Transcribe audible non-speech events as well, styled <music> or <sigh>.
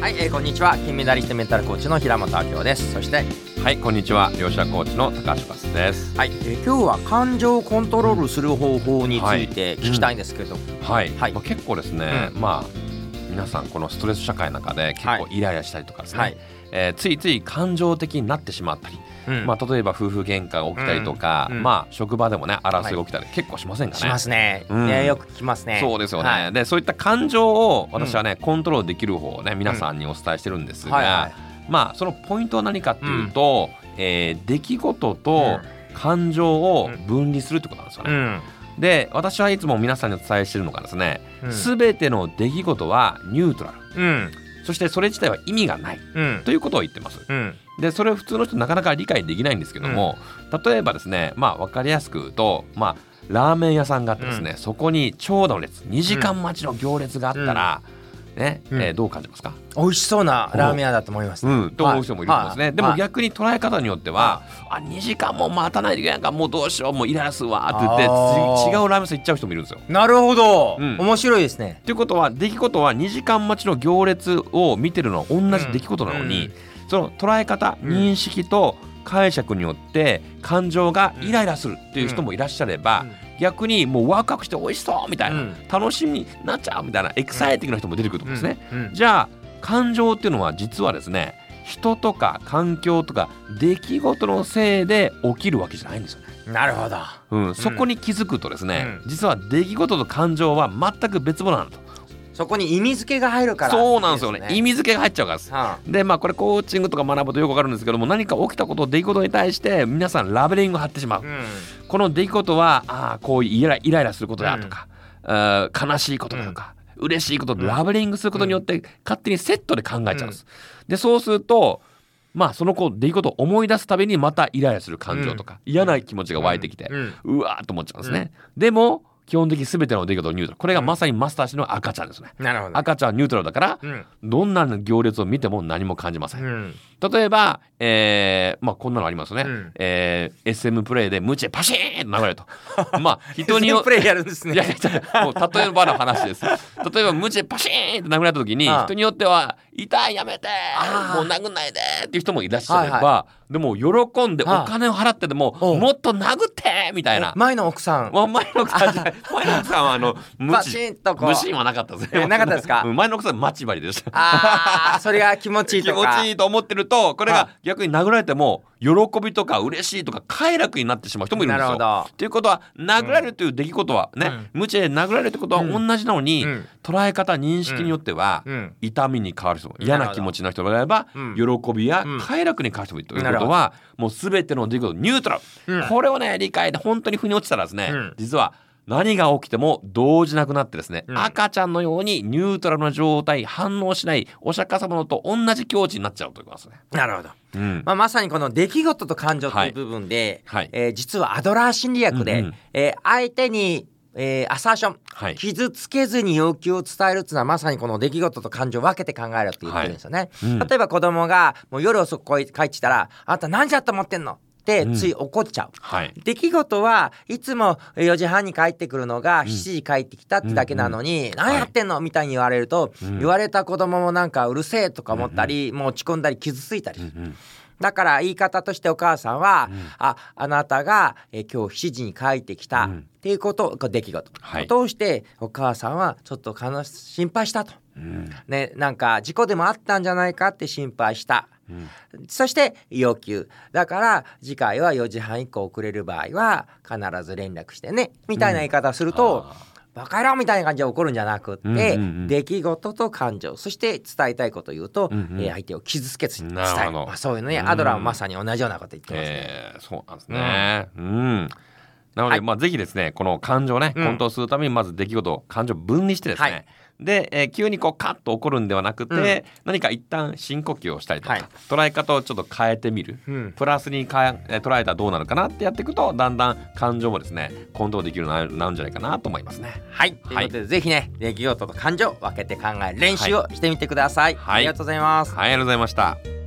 はい、えー、こんにちは。金メダリストメンタルコーチの平本明夫です。そしてはいこんにちは。両者コーチの高橋勝です。はい、えー、今日は感情をコントロールする方法について聞きたいんですけど、はい、はい。まあ、結構ですね、うん、まあ皆さんこのストレス社会の中で結構イライラしたりとかですね、はい、えー、ついつい感情的になってしまったり、うん、まあ、例えば夫婦喧嘩が起きたりとか、うん、まあ、職場でもね争いが起きたり、結構しませんかね。しますね,、うん、ねよく聞きますね。そうですよね、はい、でそういった感情を私はね、コントロールできる方をね皆さんにお伝えしてるんですが、はいはい、まあ、そのポイントは何かっていうと、うん、えー、出来事と感情を分離するってことなんですよね。で私はいつも皆さんにお伝えしてるのがですねすべ、ての出来事はニュートラル、そしてそれ自体は意味がない、ということを言ってます。でそれを普通の人なかなか理解できないんですけども、例えばですねまあ分かりやすく言うとまあラーメン屋さんがあってですね、そこに長蛇の列2時間待ちの行列があったら、ね、うん、えー、どう感じますか？美味しそうなラーメン屋だと思います、ね、うん、と思う人もいるんですね、はい、でも逆に捉え方によっては、はい、あ2時間も待たないといけないかもうどうしようもうイライラするわって言って違うラーメン屋さん行っちゃう人もいるんですよ。なるほど、うん、面白いですね。ということは出来事は2時間待ちの行列を見てるのは同じ出来事なのに、うん、その捉え方、認識と解釈によって感情がイライラするっていう人もいらっしゃれば、逆にもうワクワクして美味しそうみたいな、うん、楽しみになっちゃうみたいなエキサイティングな人も出てくると思うん。ですね、じゃあ感情っていうのは実はですね人とか環境とか出来事のせいで起きるわけじゃないんですよね。なるほど、うん、そこに気づくとですね、実は出来事と感情は全く別物なんだと。そこに意味付けが入るから、ね、そうなんですよね。意味付けが入っちゃうからです、はあ、でまあこれコーチングとか学ぶとよくわかるんですけども何か起きたこと出来事に対して皆さんラベリングを貼ってしまう、うん、この出来事はああこういうイライラすることだとか、うん、悲しいことだとか、うん、嬉しいことラベリングすることによって勝手にセットで考えちゃうんです、でそうするとまあその子出来事を思い出すたびにまたイライラする感情とか、嫌な気持ちが湧いてきて、うわーっと思っちゃうんですね、でも基本的に全ての出来事をニュートラル。これがまさにマスター氏の赤ちゃんですね、なるほど。赤ちゃんはニュートラルだから、うん、どんな行列を見ても何も感じません、うん、例えば、えー、まあこんなのありますね、うん、えー、SM プレイでムチでパシーンと流れると。<laughs> まあ人によプレイやるんですね。いやいやもう例えばの話です。例えばムチでパシーンと流れた時に人によっては痛いやめて。もう殴んないでっていう人もいらっしゃれば、はいはい、でも喜んでお金を払ってでももっと殴ってみたいな。前の奥さん。前の奥さん <laughs> 前の奥さんはあのムチムチはなかったですね。なかったですか？前の奥さん待ち針でした。ああそれが気持ちいいとか。<laughs> 気持ちいいと思ってるとこれが逆に殴られても喜びとか嬉しいとか快楽になってしまう人もいるんですよ。ということは殴られるという出来事はね、うん、無知で殴られるということは同じなのに、うん、捉え方認識によっては、うん、痛みに変わる人も嫌な気持ちの人もいれば、喜びや快楽に変わる人もいるということは、もう全ての出来事ニュートラル、これをね理解で本当に腑に落ちたらですね、実は何が起きても動じなくなってですね、うん、赤ちゃんのようにニュートラルな状態反応しないお釈迦様のと同じ境地になっちゃうということですね。なるほど、うん、まあ、まさにこの出来事と感情という部分で、はい。はい、えー、実はアドラー心理学で、うんうん、えー、相手にえー、アサーション、はい、傷つけずに要求を伝えるっていうのはまさにこの出来事と感情を分けて考えるって言ってるんですよね。はい。うん、例えば子供がもう夜遅く帰ってきたら「あんた何時だと思ってんの?」ってつい怒っちゃう、うんはい、出来事はいつも4時半に帰ってくるのが7時帰ってきたってだけなのに、うん、何やってんの、みたいに言われると、言われた子供もなんかうるせえとか思ったり、もう落ち込んだり傷ついたり。だから言い方としてお母さんは、うん、ああなたが、え今日7時に帰ってきた、っていうこと出来事、はい、を通してお母さんはちょっと悲し心配したと、うん、ね、なんか事故でもあったんじゃないかって心配した。そして要求。だから次回は4時半以降遅れる場合は必ず連絡してねみたいな言い方をすると、バカ野郎みたいな感じで起こるんじゃなくって、うんうんうん、出来事と感情そして伝えたいことを言うと、うんうん、えー、相手を傷つけずに伝える、まあ、そういうのね、うん、アドラーもまさに同じようなこと言ってますね。えー、そうなんですね、うん、うんなので、はい、まあぜひですねこの感情ね、コントロールするためにまず出来事感情を分離してですね、はい。で、えー、急にこうカッと起こるんではなくて、うん、何か一旦深呼吸をしたりとか、はい、捉え方をちょっと変えてみる、うん、プラスにかえ捉えたらどうなるかなってやっていくとだんだん感情もですねコントロールできるようになるんじゃないかなと思いますね。はい、ということで、ぜひね出来事と感情分けて考える練習をしてみてください。はい、ありがとうございます。はい、ありがとうございました。